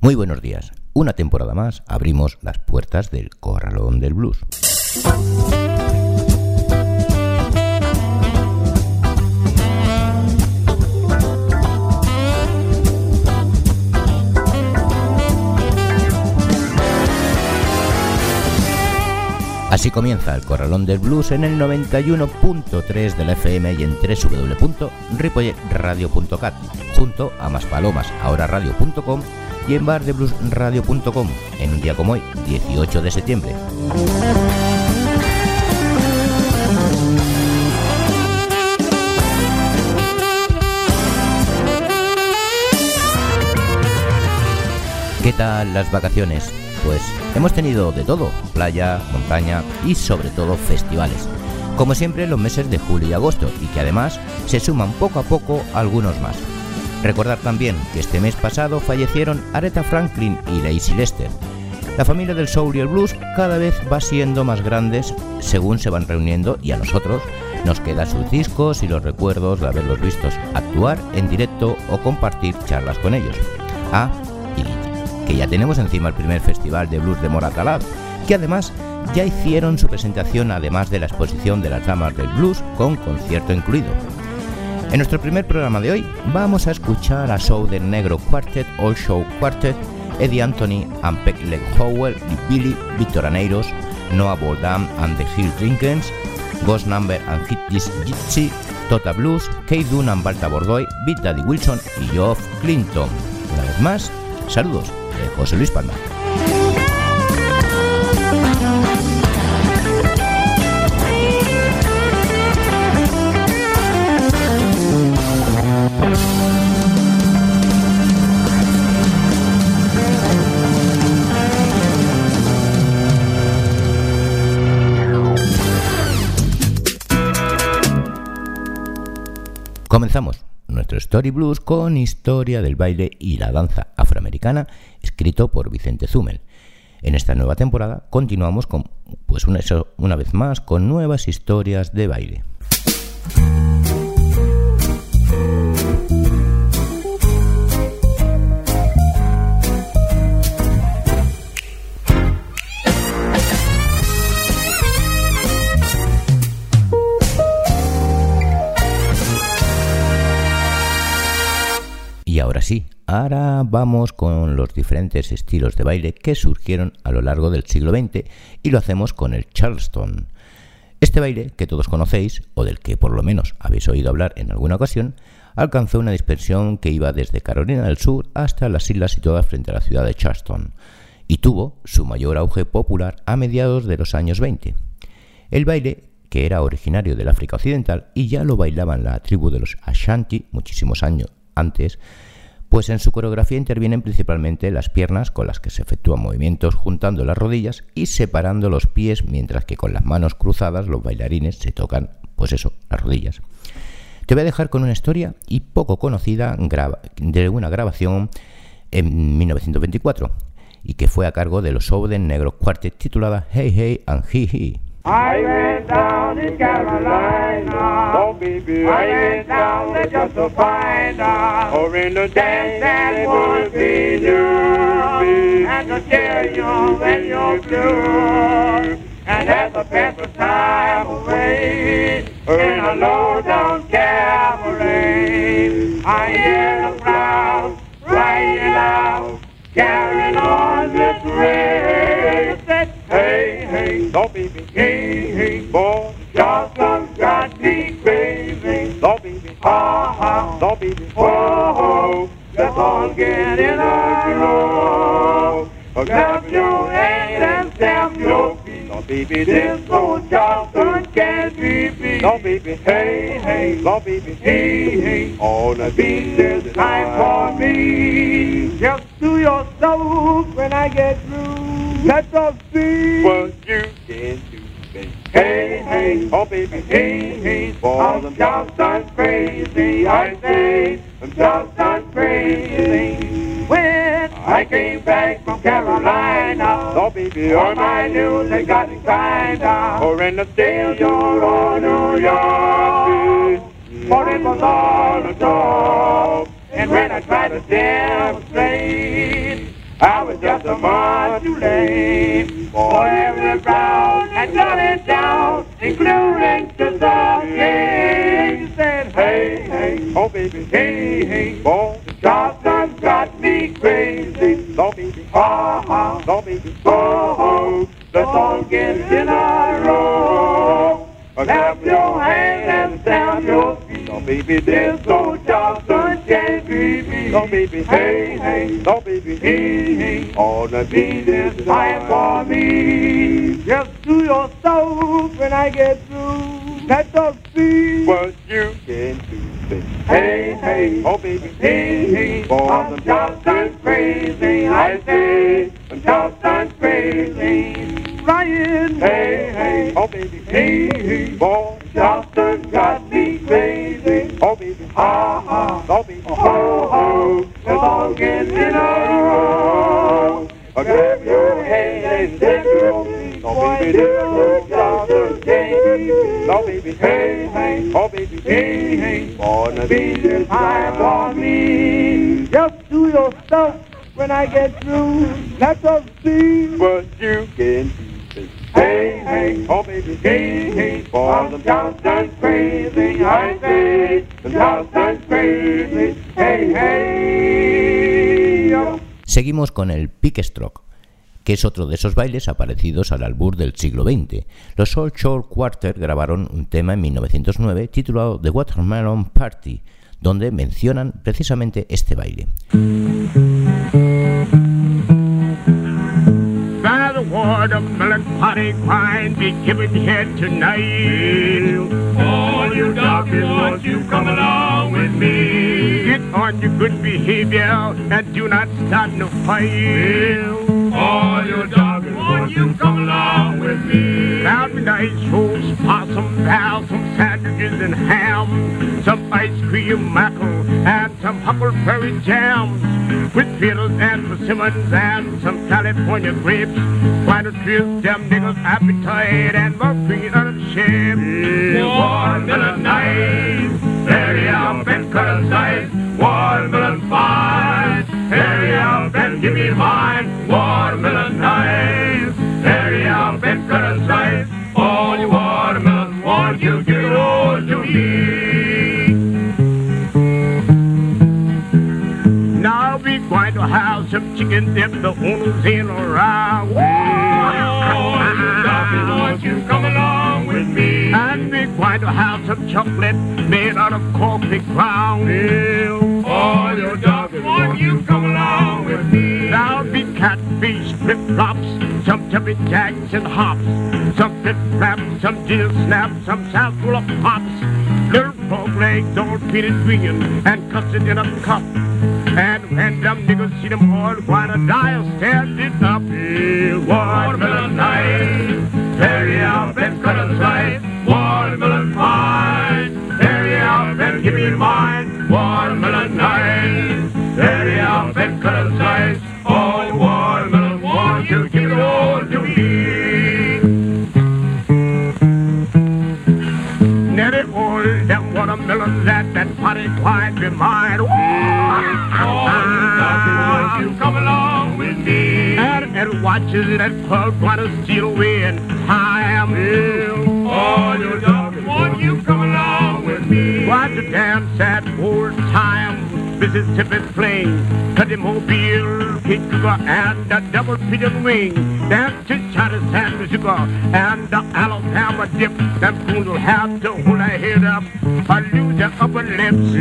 Muy buenos días. Una temporada más abrimos las puertas del Corralón del Blues. Así comienza el Corralón del Blues en el 91.3 de la FM y en www.ripolletradio.cat, junto a Maspalomas, ahora radio.com y en bardebluesradio.com, en un día como hoy, 18 de septiembre. ¿Qué tal las vacaciones? Pues hemos tenido de todo, playa, montaña y sobre todo festivales. Como siempre los meses de julio y agosto y que además se suman poco a poco algunos más. Recordar también que este mes pasado fallecieron Aretha Franklin y Lacey Lester. La familia del soul y el blues cada vez va siendo más grandes según se van reuniendo y a nosotros nos quedan sus discos y los recuerdos de haberlos vistos actuar en directo o compartir charlas con ellos. Ah, que ya tenemos encima el primer festival de blues de Moratalaz, que además ya hicieron su presentación además de la exposición de las damas del blues con concierto incluido. En nuestro primer programa de hoy vamos a escuchar a Show del Negro Quartet, All Show Quartet, Eddie Anthony and Peck Leg Howell Billy, Victor Aneiros, Noah Boldam and the Hill Drinkens, Ghost Number and Hit This Gypsy, Tota Blues, Kate Dunn and Balta Bordoy, Big Daddy Wilson y Geoff Clinton. Una vez más, saludos José Luis Palma. Comenzamos nuestro Story Blues con historia del baile y la danza afroamericana, escrito por Vicente Zumel. En esta nueva temporada continuamos con, pues una, una vez más, con nuevas historias de baile. Y ahora sí, ahora vamos con los diferentes estilos de baile que surgieron a lo largo del siglo XX y lo hacemos con el Charleston. Este baile, que todos conocéis, o del que por lo menos habéis oído hablar en alguna ocasión, alcanzó una dispersión que iba desde Carolina del Sur hasta las islas situadas frente a la ciudad de Charleston, y tuvo su mayor auge popular a mediados de los años 20. El baile, que era originario del África Occidental y ya lo bailaban la tribu de los Ashanti muchísimos años antes, pues en su coreografía intervienen principalmente las piernas con las que se efectúan movimientos juntando las rodillas y separando los pies, mientras que con las manos cruzadas los bailarines se tocan, pues eso, las rodillas. Te voy a dejar con una historia y poco conocida de una grabación en 1924 y que fue a cargo de los Souden Negros Quartet titulada Hey Hey and He He. To Carolina. Oh, baby. I went down there just to find out. Or in the dance that would be new. And to tell you when you're blue. And that's the best of time away. In a low down cabaret. I hear the crowd crying out. Carrying on this race. Hey, hey, don't be. Hey, hey, boy, done got me crazy. Ha, don't be me. Whoa, ho, let's all get in a row. Grab your hand and stamp your feet. Be me. This old Charleston can't be beat. Be me. Hey, hey, be me. Hey, hey, on the beat this time for me. Just do your soul when I get through. Let us see what you can do. Hey, hey, oh baby, hey, hey, for the just done crazy, I say, I'm just done crazy. When I came back from Carolina, oh baby, all my news they got kinda, or in the state of New York, for it was all a joke. And when I tried to demonstrate, I was just a month too late. For every brown and it down, including the king. He said, hey, hey, oh baby, hey, hey, boy, Johnson got me crazy. Oh baby, ha ha, oh baby, oh, oh, let's all get in a row. Clap your hands and stamp your baby, this old Johnson can't be me. Oh, baby, hey, hey. Oh, baby, hey, hey. All the beat is time for me. Just do your stuff when I get through. Let us see what you can do. Hey, hey. Oh, baby, hey, hey. For the Johnson's crazy, I say. Johnson's crazy. Ryan, hey, hey. Oh, baby, hey, hey. Boy, Johnston got me crazy. Oh, baby, ha, ha. Oh, baby, ho, ho. Let's all get in a row. Oh, grab your hand and take your feet. Oh, baby, this is Johnston baby. Oh, baby, hey, hey. Oh, baby, hey, hey. Gonna be this time for me. Just do your stuff when I get through. Let us see what you can do. Seguimos con el pickstroke, que es otro de esos bailes aparecidos al albur del siglo XX. Los Soul Shore Quarter grabaron un tema en 1909 titulado The Watermelon Party, donde mencionan precisamente este baile. Watermelon party grind be given here tonight. All you darkies, won't you come along with me? Get on your good behavior and do not start no fight. All you darkies, won't you come along with me? Found me nice roast possum, pal, some sandwiches and ham, some ice cream mackerel, and some huckleberry jams with fiddles and persimmons and some California grapes. Why don't you them niggas appetite and on shame? Watermelon nice, very up and cut aside. Watermelon fine, hurry up and give me mine. Watermelon nice, triumph in current life. Some chicken dip, the owners in around. Oh, you come along with me. And we're going to have some chocolate made out of coffee ground. Well, all your doggers, won't you come along with me? There'll be catfish, flip flops, some chubby jacks and hops, some flip flaps, some ginger snaps, some south full of pops. Dirtbag legs all pitted swinging and cuts it in a cup. And when them niggas see them all quite a dire standing up. Hey, watermelon night, carry out that cut of light. Watermelon pie, carry out that give me mine. Watermelon night, carry out that cut of light. Potty quite be mine. Oh, you come along with me. And, and watches that club wanna steal away in time. Oh, you dog, won't you come along with me? Watch the dance at old time. Mississippi Plain, Cuddy Mobile, Kid Cougar, and the double pigeon wing. Dance to China San Sugar, and the Alabama dip. Them coons will have to hold their head up, or lose their upper lips.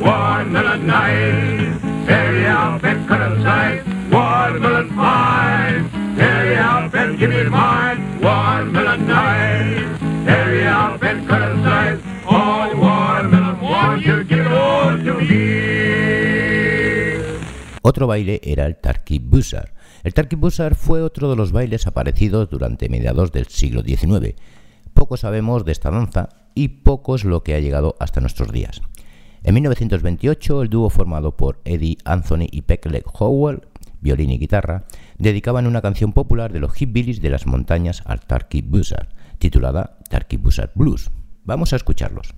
Watermelon night, hurry up and cut a slice. Watermelon fine, hurry up and give me mine. Watermelon night, hurry up and cut a slice. Oh, watermelon, won't you give all to me? Otro baile era el Turkey Buzzard. El Turkey Buzzard fue otro de los bailes aparecidos durante mediados del siglo XIX. Poco sabemos de esta danza y poco es lo que ha llegado hasta nuestros días. En 1928, el dúo formado por Eddie Anthony y Peckley Howell, violín y guitarra, dedicaban una canción popular de los hillbillies de las montañas al Turkey Buzzard, titulada Turkey Buzzard Blues. Vamos a escucharlos.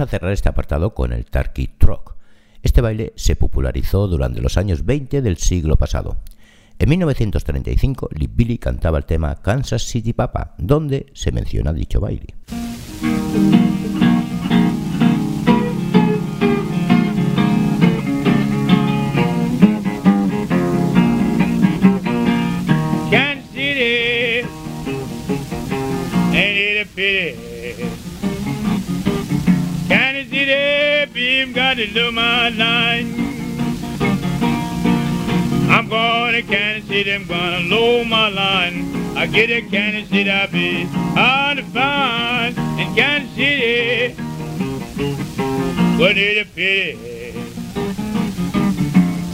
A cerrar este apartado con el Turkey Truck. Este baile se popularizó durante los años 20 del siglo pasado. En 1935, Lee Billy cantaba el tema Kansas City Papa, donde se menciona dicho baile. Do my line. I'm going to Kansas City, I'm gonna load my line. I get to Kansas City, I'll be hard to find in Kansas City. What is a pity?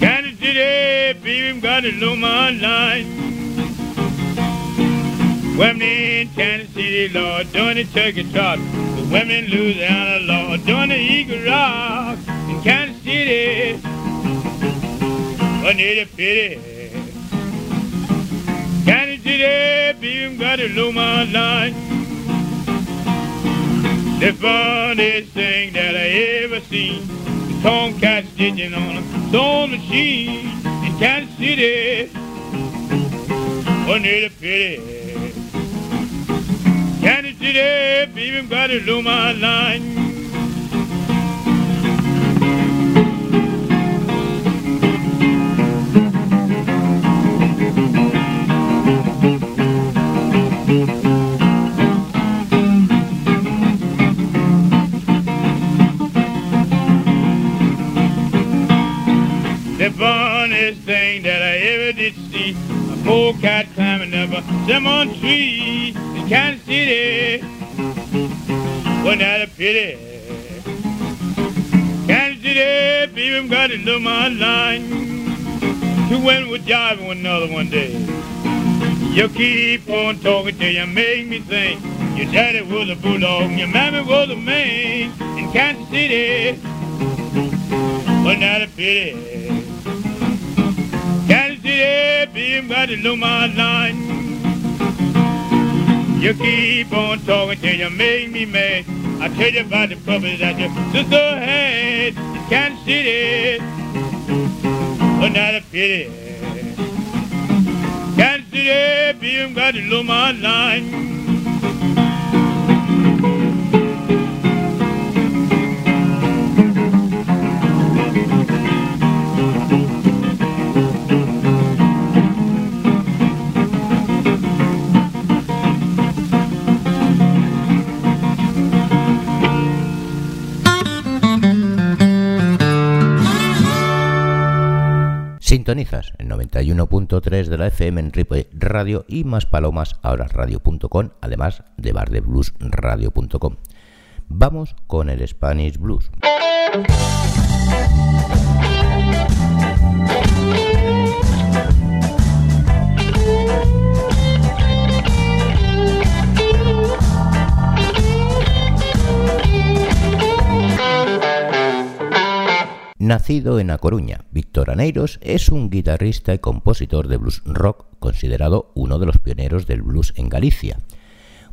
Kansas City, baby, I'm gonna load my line. Women in Kansas City, Lord, doing the turkey trot. The women in Louisiana, Lord, doing the eagle rock. Kansas City. What need a pity. Kansas City, baby, got a low my line. The funniest thing that I ever seen. The Tomcat stitching on a sewing machine in Kansas City. What need a pity. Kansas City, baby, got a low my line. A polecat climbing up a lemon tree in Kansas City. Wasn't that a pity? Kansas City, people got to know my line. Two women were driving one another one day. You keep on talking till you make me think. Your daddy was a bulldog and your mammy was a man in Kansas City. Wasn't that a pity? Got to know my line. You keep on talking till you make me mad. I tell you about the puppies that your sister had in Kansas City. But not a pity. Can't Kansas City, being to know my line. Sintonizas el 91.3 de la FM en Ripoll Radio y más palomas ahora radio.com, además de bardebluesradio.com. Vamos con el Spanish Blues. Nacido en A Coruña, Víctor Aneiros es un guitarrista y compositor de blues rock considerado uno de los pioneros del blues en Galicia.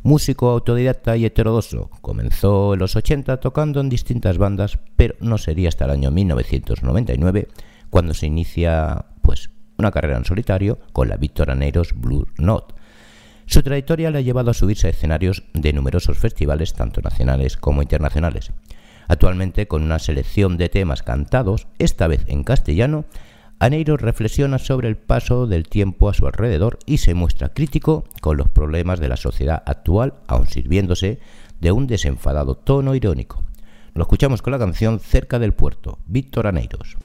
Músico autodidacta y heterodoso, comenzó en los 80 tocando en distintas bandas, pero no sería hasta el año 1999 cuando se inicia pues una carrera en solitario con la Víctor Aneiros Blues Note. Su trayectoria le ha llevado a subirse a escenarios de numerosos festivales, tanto nacionales como internacionales. Actualmente, con una selección de temas cantados, esta vez en castellano, Aneiro reflexiona sobre el paso del tiempo a su alrededor y se muestra crítico con los problemas de la sociedad actual, aun sirviéndose de un desenfadado tono irónico. Lo escuchamos con la canción Cerca del puerto, Víctor Aneiros.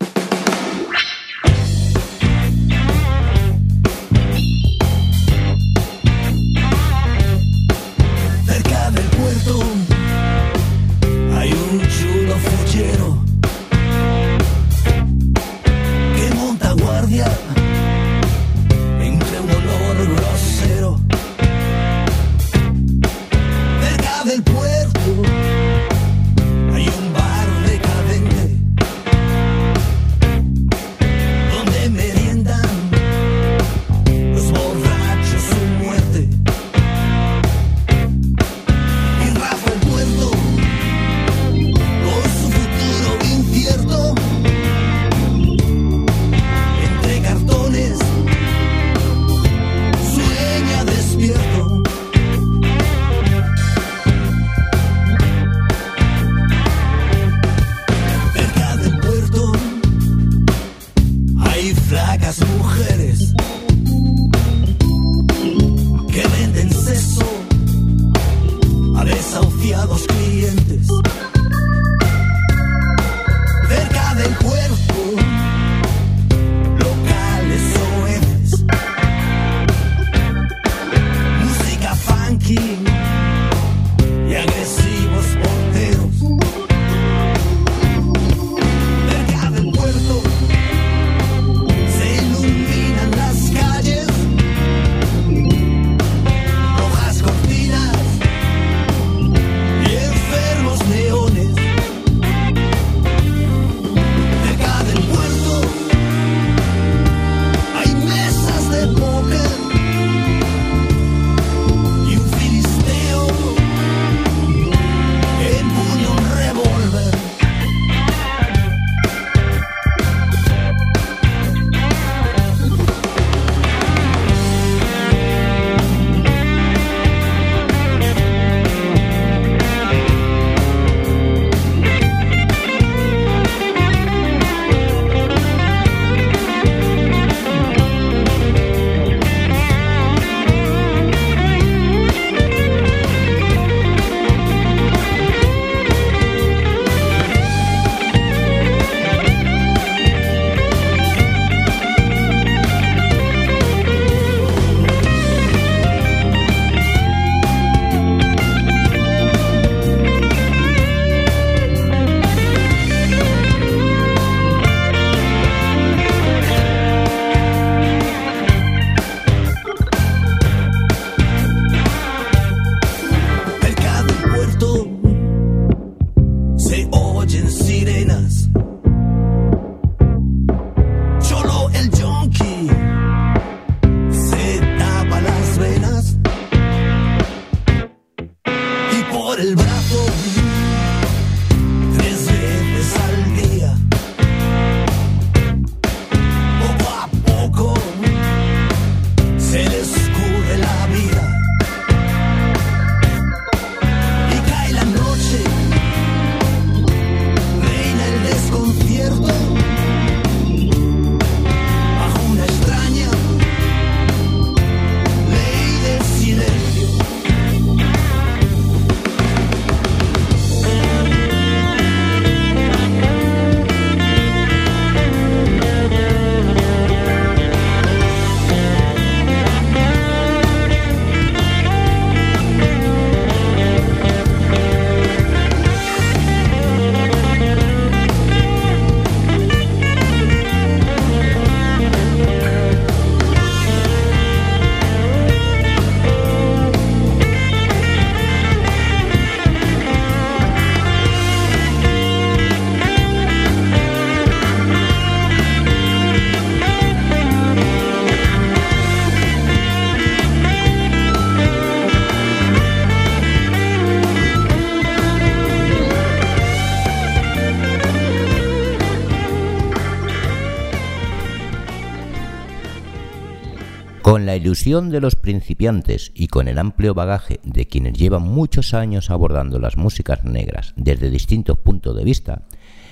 Ilusión de los principiantes y con el amplio bagaje de quienes llevan muchos años abordando las músicas negras desde distintos puntos de vista,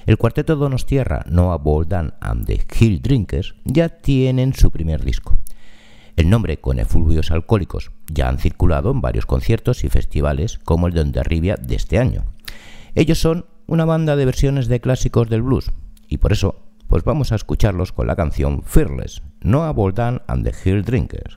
el cuarteto Donostierra, Noah Boldan and the Hill Drinkers ya tienen su primer disco. El nombre con efluvios alcohólicos ya han circulado en varios conciertos y festivales como el de Ondarribia de este año. Ellos son una banda de versiones de clásicos del blues y por eso pues vamos a escucharlos con la canción Fearless, Noah Boldan and the Hill Drinkers.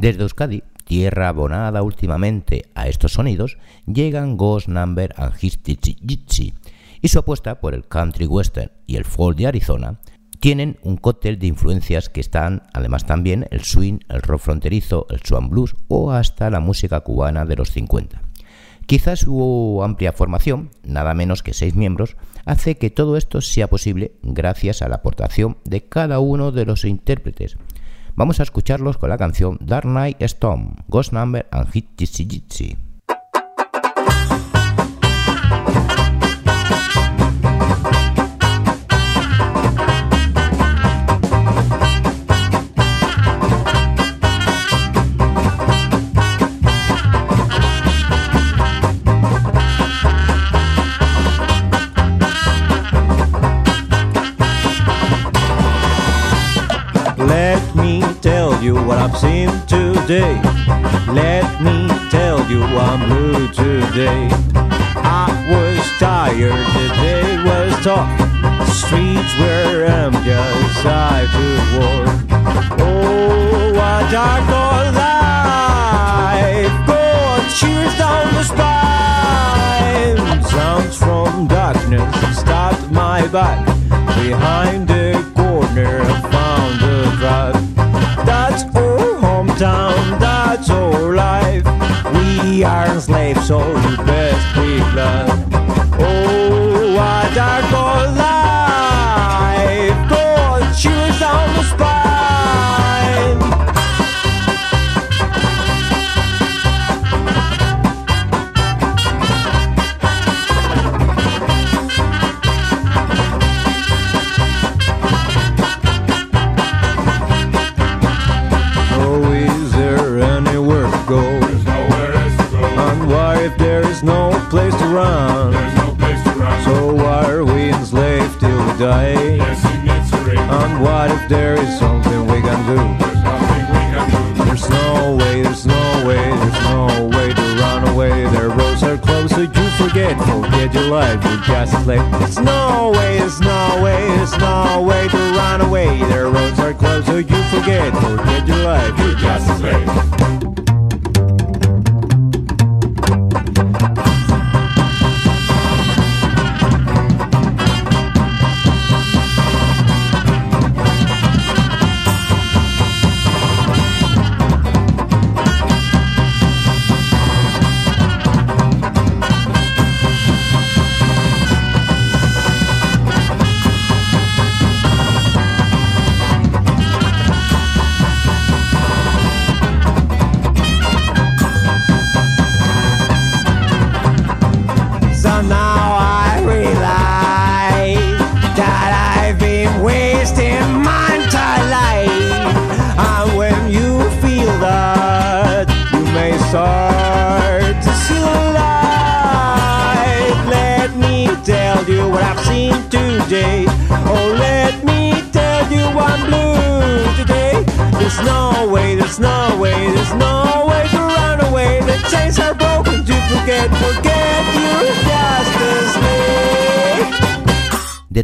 Desde Euskadi, tierra abonada últimamente a estos sonidos, llegan Ghost Number and His Jitsi y su apuesta por el country western y el folk de Arizona tienen un cóctel de influencias que están además también el swing, el rock fronterizo, el swan blues o hasta la música cubana de los 50. Quizás su amplia formación, nada menos que seis miembros, hace que todo esto sea posible gracias a la aportación de cada uno de los intérpretes. Vamos a escucharlos con la canción Dark Night Storm, Ghost Number and Hit Jitsi you what I've seen today. Let me tell you I'm blue today. I was tired, the day was tough. The streets were empty as I walk. Oh, what dark old life. God cheers down the spine. Sounds from darkness stopped my back. Behind the hometown, that's our life. We are slaves, so you best be glad. Just slave. There's no way, it's no way, it's no way to run away. Their roads are closed, so you forget, forget your life, you're just a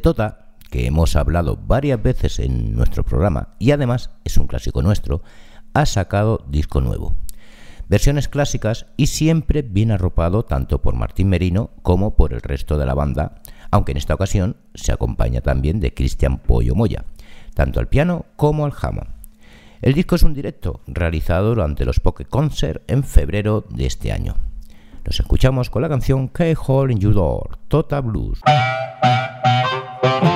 Tota, que hemos hablado varias veces en nuestro programa y además es un clásico nuestro, ha sacado disco nuevo. Versiones clásicas y siempre bien arropado tanto por Martín Merino como por el resto de la banda, aunque en esta ocasión se acompaña también de Cristian Pollo Moya, tanto al piano como al jamón. El disco es un directo realizado durante los Poke Concert en febrero de este año. Nos escuchamos con la canción Key Hole in Your Door, Tota Blues. Thank you.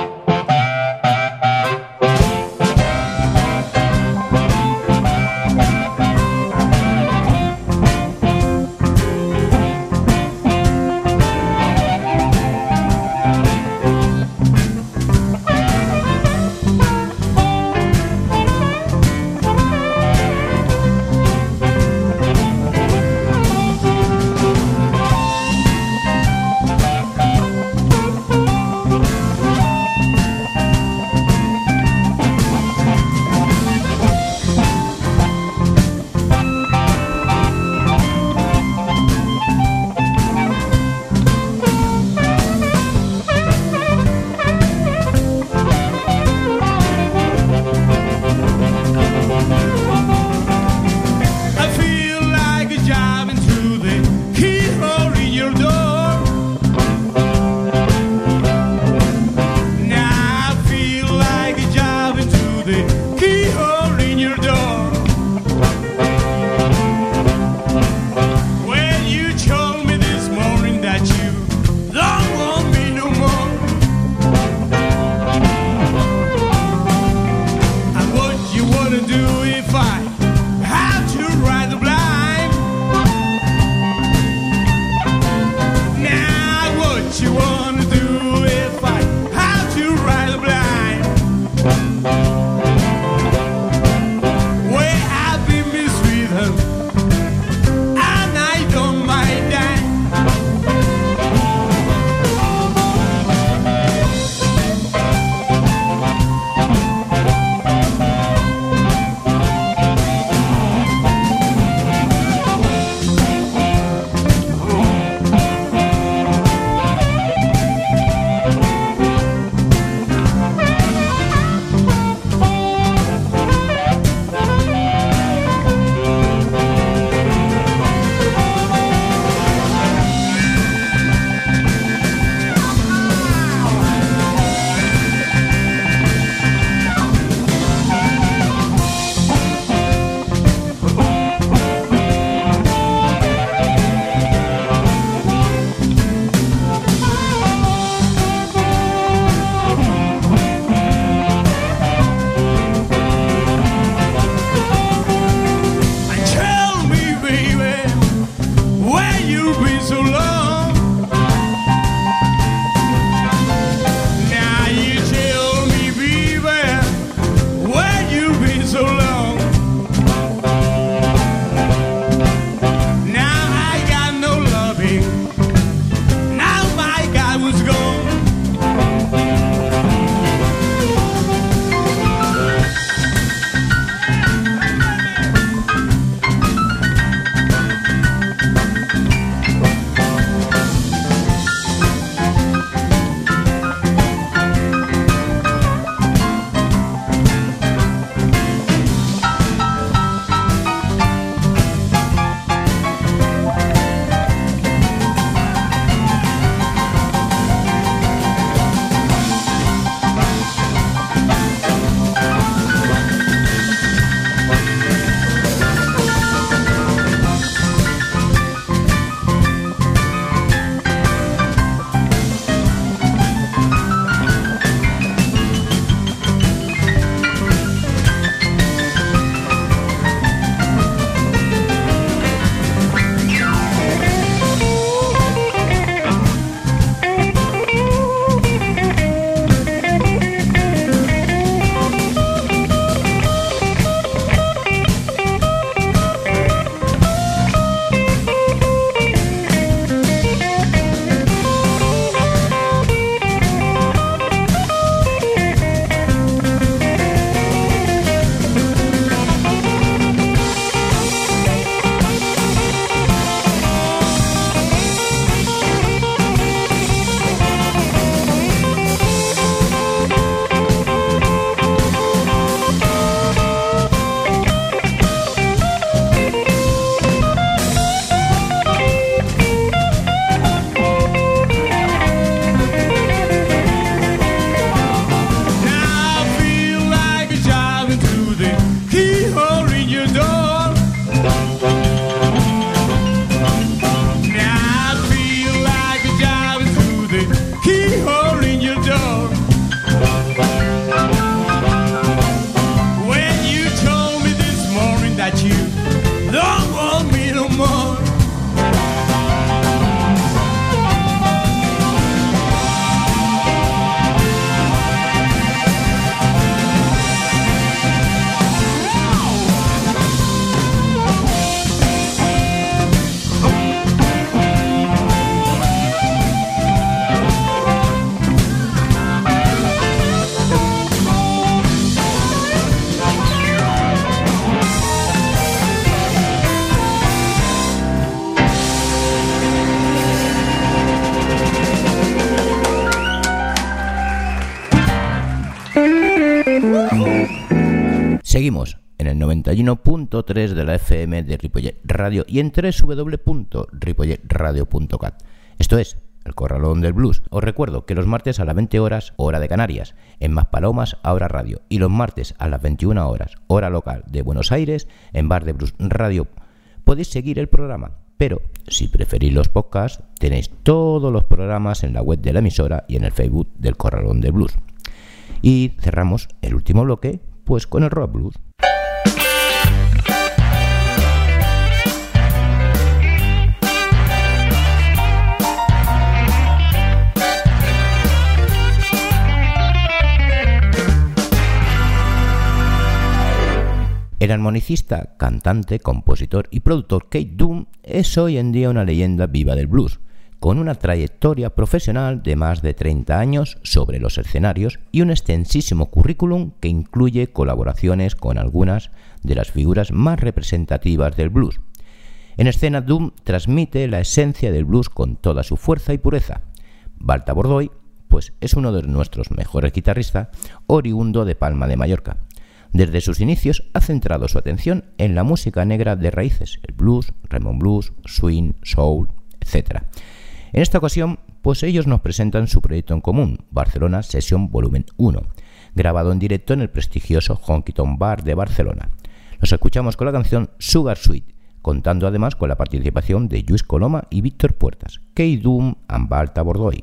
FM de Ripollet Radio y en www.ripolletradio.cat. Esto es el Corralón del Blues. Os recuerdo que los martes a las 20 horas, hora de Canarias, en Maspalomas, Ahora Radio, y los martes a las 21 horas, hora local de Buenos Aires, en Bar de Blues Radio, podéis seguir el programa. Pero si preferís los podcasts, tenéis todos los programas en la web de la emisora y en el Facebook del Corralón del Blues. Y cerramos el último bloque, pues con el rock blues. El armonicista, cantante, compositor y productor Kate Doom es hoy en día una leyenda viva del blues, con una trayectoria profesional de más de 30 años sobre los escenarios y un extensísimo currículum que incluye colaboraciones con algunas de las figuras más representativas del blues. En escena Doom transmite la esencia del blues con toda su fuerza y pureza. Balta Bordoy, pues es uno de nuestros mejores guitarristas, oriundo de Palma de Mallorca. Desde sus inicios ha centrado su atención en la música negra de raíces, el blues, Raymond Blues, swing, soul, etc. En esta ocasión, pues ellos nos presentan su proyecto en común, Barcelona Session Volumen 1, grabado en directo en el prestigioso Honky Tonk Bar de Barcelona. Los escuchamos con la canción Sugar Sweet, contando además con la participación de Luis Coloma y Víctor Puertas, Key Doom and Balta Bordoy.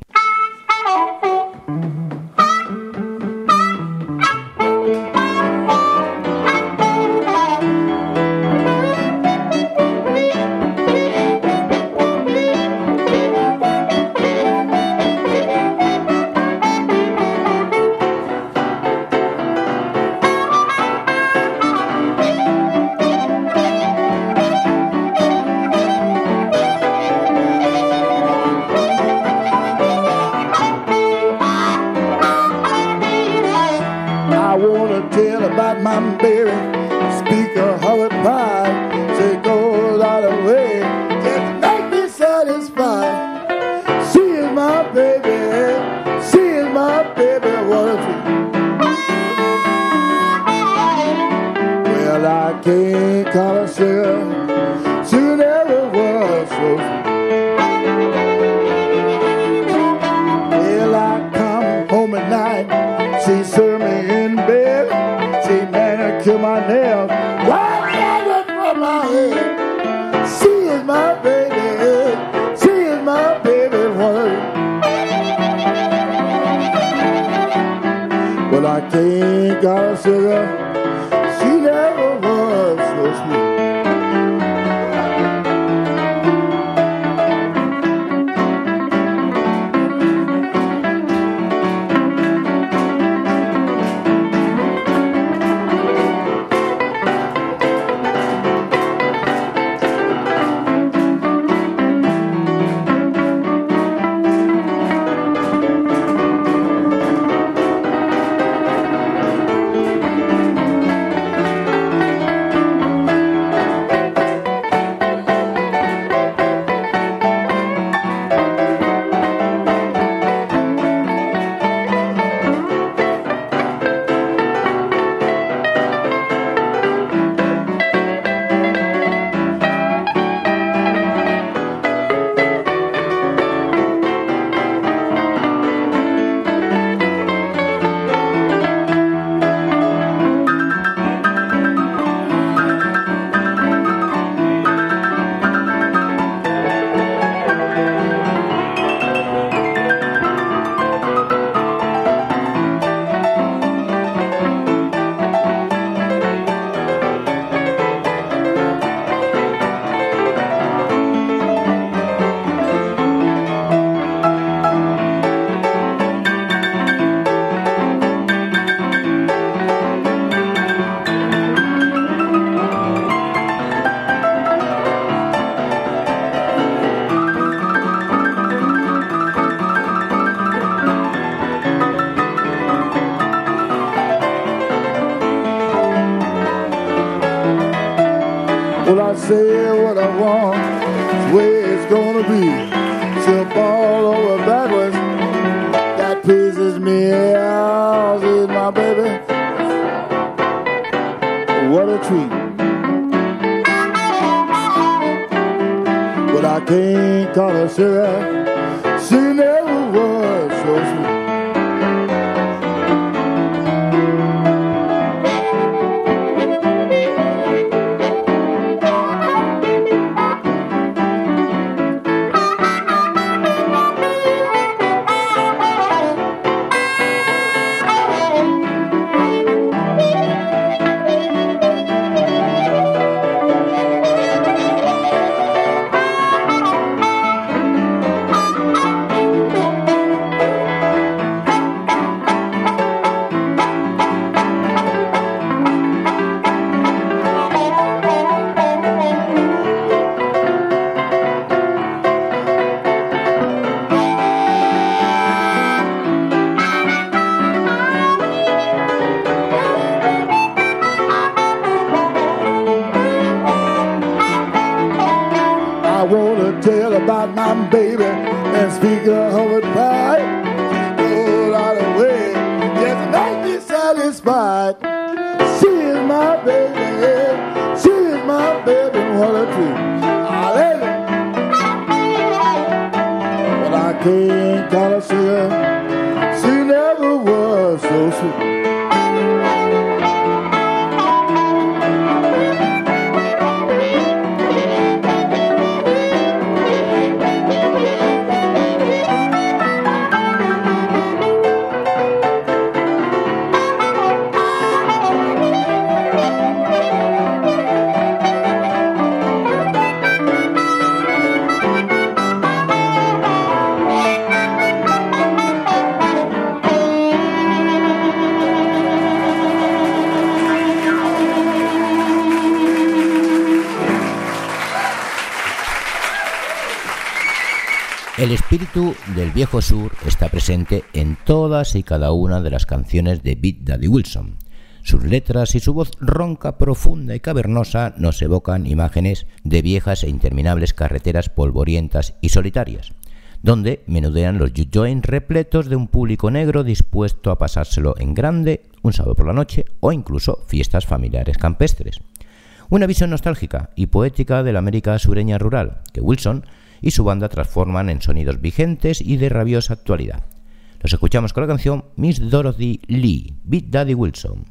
My baby. Speak presente en todas y cada una de las canciones de Beat Daddy Wilson. Sus letras y su voz ronca, profunda y cavernosa nos evocan imágenes de viejas e interminables carreteras polvorientas y solitarias, donde menudean los joints repletos de un público negro dispuesto a pasárselo en grande un sábado por la noche o incluso fiestas familiares campestres. Una visión nostálgica y poética de la América sureña rural, que Wilson y su banda transforman en sonidos vigentes y de rabiosa actualidad. Los escuchamos con la canción Miss Dorothy Lee, Beat Daddy Wilson.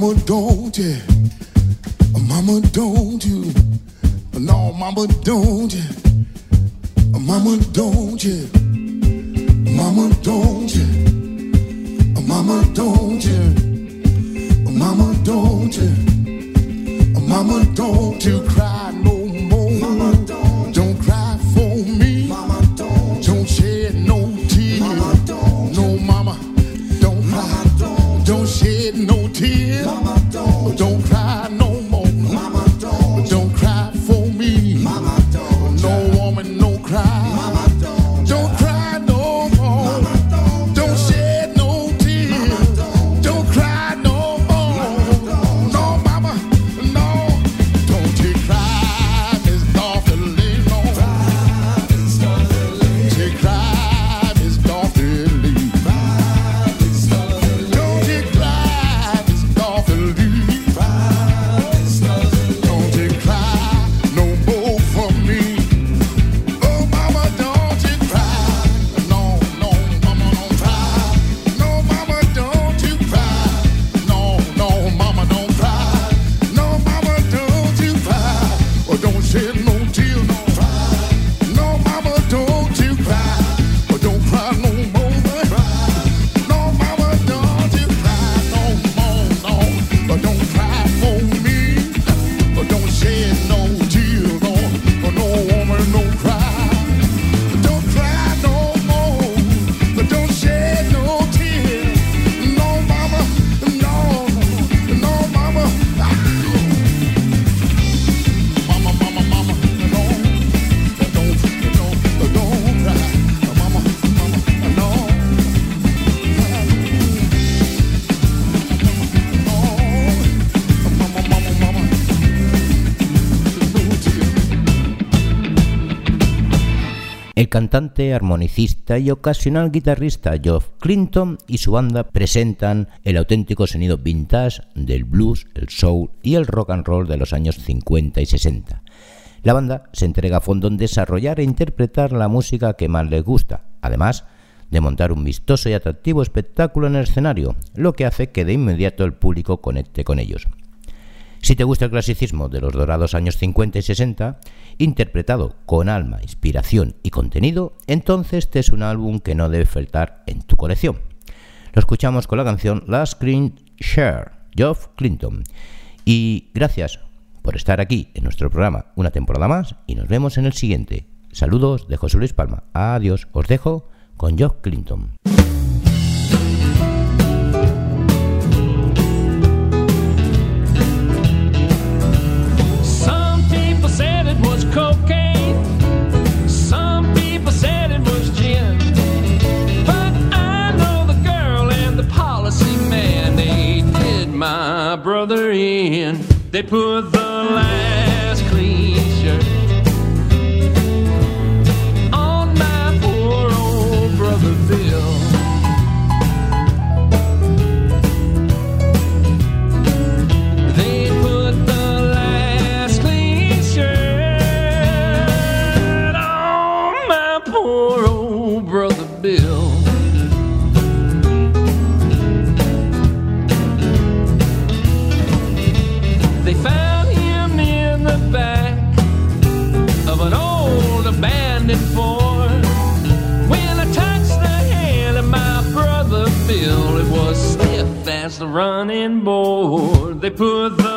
Mama, don't you? Mama, don't you? No, Mama, don't you? Mama, don't you? Mama, don't you? Mama, don't you? Mama, don't you? Mama, don't you cry El cantante, armonicista y ocasional guitarrista Geoff Clinton y su banda presentan el auténtico sonido vintage del blues, el soul y el rock and roll de los años 50 y 60. La banda se entrega a fondo en desarrollar e interpretar la música que más les gusta, además de montar un vistoso y atractivo espectáculo en el escenario, lo que hace que de inmediato el público conecte con ellos. Si te gusta el clasicismo de los dorados años 50 y 60, interpretado con alma, inspiración y contenido, entonces este es un álbum que no debe faltar en tu colección. Lo escuchamos con la canción Last Screen Share, Geoff Clinton. Y gracias por estar aquí en nuestro programa una temporada más y nos vemos en el siguiente. Saludos de José Luis Palma. Adiós. Os dejo con Geoff Clinton. My brother in. They put the last clean running. They put the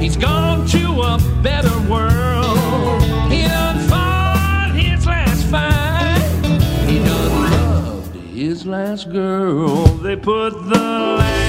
He's gone to a better world. He done fought his last fight. He done loved his last girl. They put the last